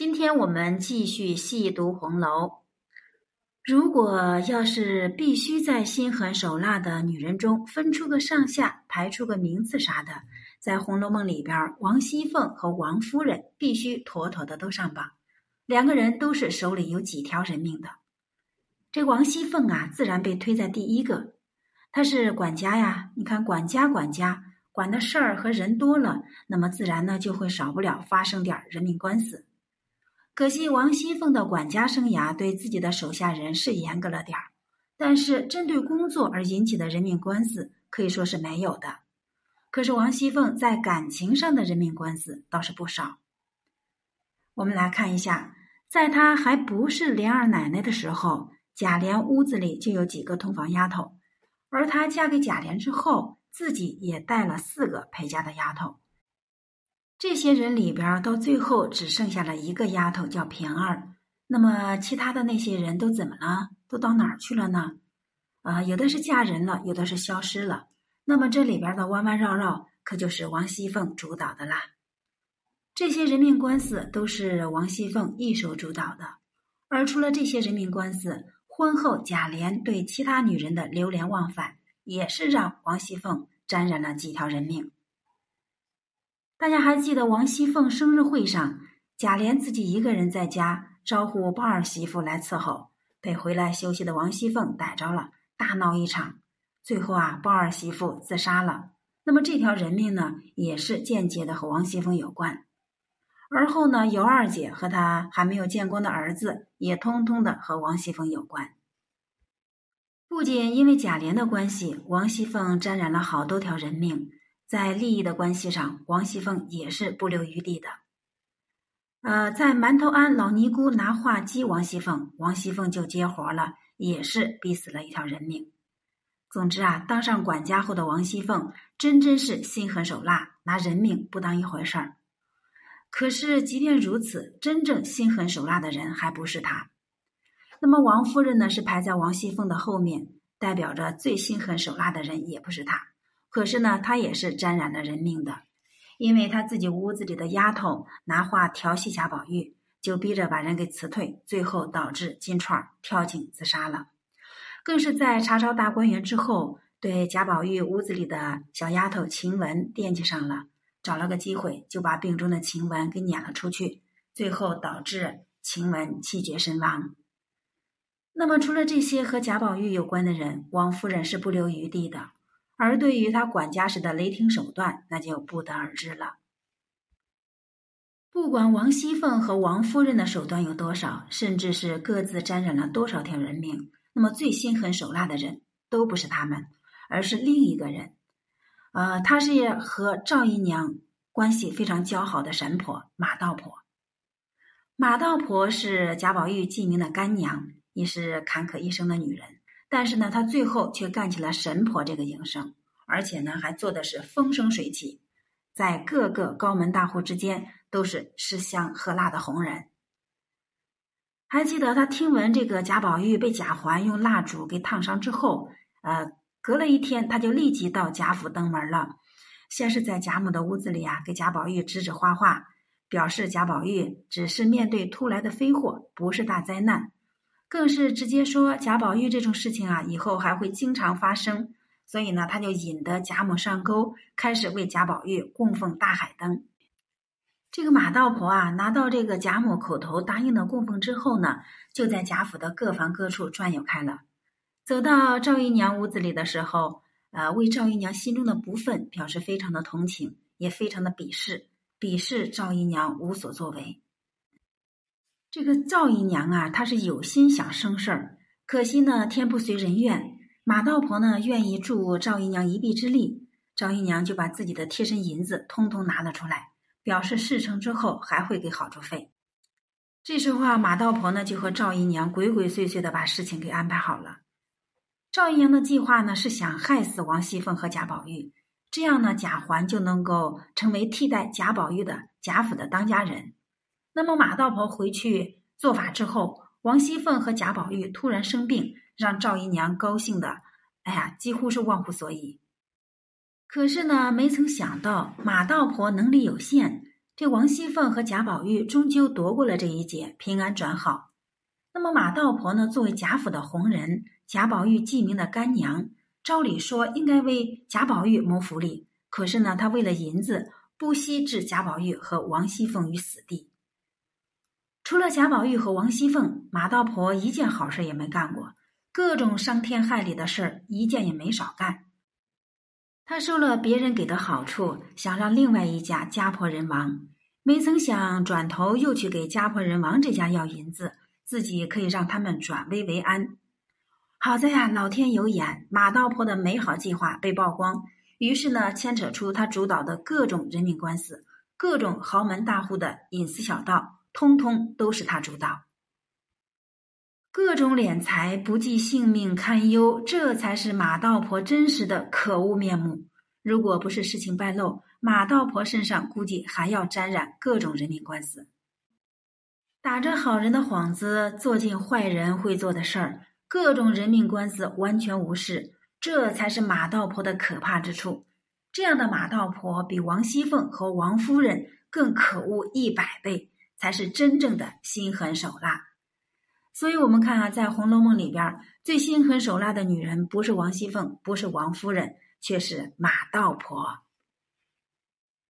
今天我们继续细读红楼。如果要是必须在心狠手辣的女人中分出个上下，排出个名次啥的，在《红楼梦》里边，王熙凤和王夫人必须妥妥的都上榜。两个人都是手里有几条人命的。这王熙凤啊，自然被推在第一个。她是管家呀，你看管家管家管的事儿和人多了，那么自然呢就会少不了发生点人命官司。可惜王熙凤的管家生涯对自己的手下人是严格了点儿，但是针对工作而引起的人命官司可以说是没有的。可是王熙凤在感情上的人命官司倒是不少。我们来看一下，在她还不是莲二奶奶的时候，贾琏屋子里就有几个通房丫头，而她嫁给贾琏之后，自己也带了四个陪嫁的丫头。这些人里边，到最后只剩下了一个丫头叫平儿。那么其他的那些人都怎么了？都到哪儿去了呢？啊，有的是嫁人了，有的是消失了。那么这里边的弯弯绕绕，可就是王熙凤主导的啦。这些人命官司都是王熙凤一手主导的。而除了这些人命官司，婚后贾琏对其他女人的流连忘返，也是让王熙凤沾染了几条人命。大家还记得王熙凤生日会上，贾琏自己一个人在家招呼鲍二媳妇来伺候，被回来休息的王熙凤逮着了，大闹一场。最后啊，鲍二媳妇自杀了。那么这条人命呢，也是间接的和王熙凤有关。而后呢，尤二姐和她还没有见光的儿子，也通通的和王熙凤有关。不仅因为贾琏的关系，王熙凤沾染了好多条人命。在利益的关系上，王熙凤也是不留余地的。呃，在馒头庵老尼姑拿话激王熙凤，王熙凤就接活了，也是逼死了一条人命。总之啊，当上管家后的王熙凤，真真是心狠手辣，拿人命不当一回事儿。可是，即便如此，真正心狠手辣的人还不是她。那么，王夫人呢，是排在王熙凤的后面，代表着最心狠手辣的人也不是她。可是呢，他也是沾染了人命的，因为他自己屋子里的丫头拿话调戏贾宝玉，就逼着把人给辞退，最后导致金钏跳井自杀了。更是在查抄大观园之后，对贾宝玉屋子里的小丫头晴雯惦记上了，找了个机会就把病中的晴雯给撵了出去，最后导致晴雯气绝身亡。那么，除了这些和贾宝玉有关的人，王夫人是不留余地的。而对于他管家时的雷霆手段，那就不得而知了。不管王熙凤和王夫人的手段有多少，甚至是各自沾染了多少条人命，那么最心狠手辣的人都不是他们，而是另一个人。呃，他是和赵姨娘关系非常交好的神婆马道婆。马道婆是贾宝玉记名的干娘，也是坎坷一生的女人。但是呢，他最后却干起了神婆这个营生，而且呢，还做的是风生水起，在各个高门大户之间都是吃香喝辣的红人。还记得他听闻这个贾宝玉被贾环用蜡烛给烫伤之后，呃，隔了一天，他就立即到贾府登门了。先是在贾母的屋子里啊，给贾宝玉指指画画，表示贾宝玉只是面对突来的飞祸，不是大灾难。更是直接说贾宝玉这种事情啊，以后还会经常发生，所以呢，他就引得贾母上钩，开始为贾宝玉供奉大海灯。这个马道婆啊，拿到这个贾母口头答应的供奉之后呢，就在贾府的各房各处转悠开了。走到赵姨娘屋子里的时候，呃，为赵姨娘心中的不忿表示非常的同情，也非常的鄙视，鄙视赵姨娘无所作为。这个赵姨娘啊，她是有心想生事儿，可惜呢天不随人愿。马道婆呢愿意助赵姨娘一臂之力，赵姨娘就把自己的贴身银子通通拿了出来，表示事成之后还会给好处费。这时候啊，马道婆呢就和赵姨娘鬼鬼祟祟的把事情给安排好了。赵姨娘的计划呢是想害死王熙凤和贾宝玉，这样呢贾环就能够成为替代贾宝玉的贾府的当家人。那么马道婆回去做法之后，王熙凤和贾宝玉突然生病，让赵姨娘高兴的，哎呀，几乎是忘乎所以。可是呢，没曾想到马道婆能力有限，这王熙凤和贾宝玉终究躲过了这一劫，平安转好。那么马道婆呢？作为贾府的红人，贾宝玉记名的干娘，照理说应该为贾宝玉谋福利，可是呢，她为了银子，不惜置贾宝玉和王熙凤于死地。除了贾宝玉和王熙凤，马道婆一件好事也没干过，各种伤天害理的事一件也没少干。她收了别人给的好处，想让另外一家家破人亡，没曾想转头又去给家破人亡这家要银子，自己可以让他们转危为安。好在呀，老天有眼，马道婆的美好计划被曝光，于是呢，牵扯出他主导的各种人命官司，各种豪门大户的隐私小道。通通都是他主导，各种敛财不计性命堪忧，这才是马道婆真实的可恶面目。如果不是事情败露，马道婆身上估计还要沾染各种人命官司，打着好人的幌子做尽坏人会做的事儿，各种人命官司完全无视，这才是马道婆的可怕之处。这样的马道婆比王熙凤和王夫人更可恶一百倍。才是真正的心狠手辣，所以我们看啊，在《红楼梦》里边，最心狠手辣的女人不是王熙凤，不是王夫人，却是马道婆。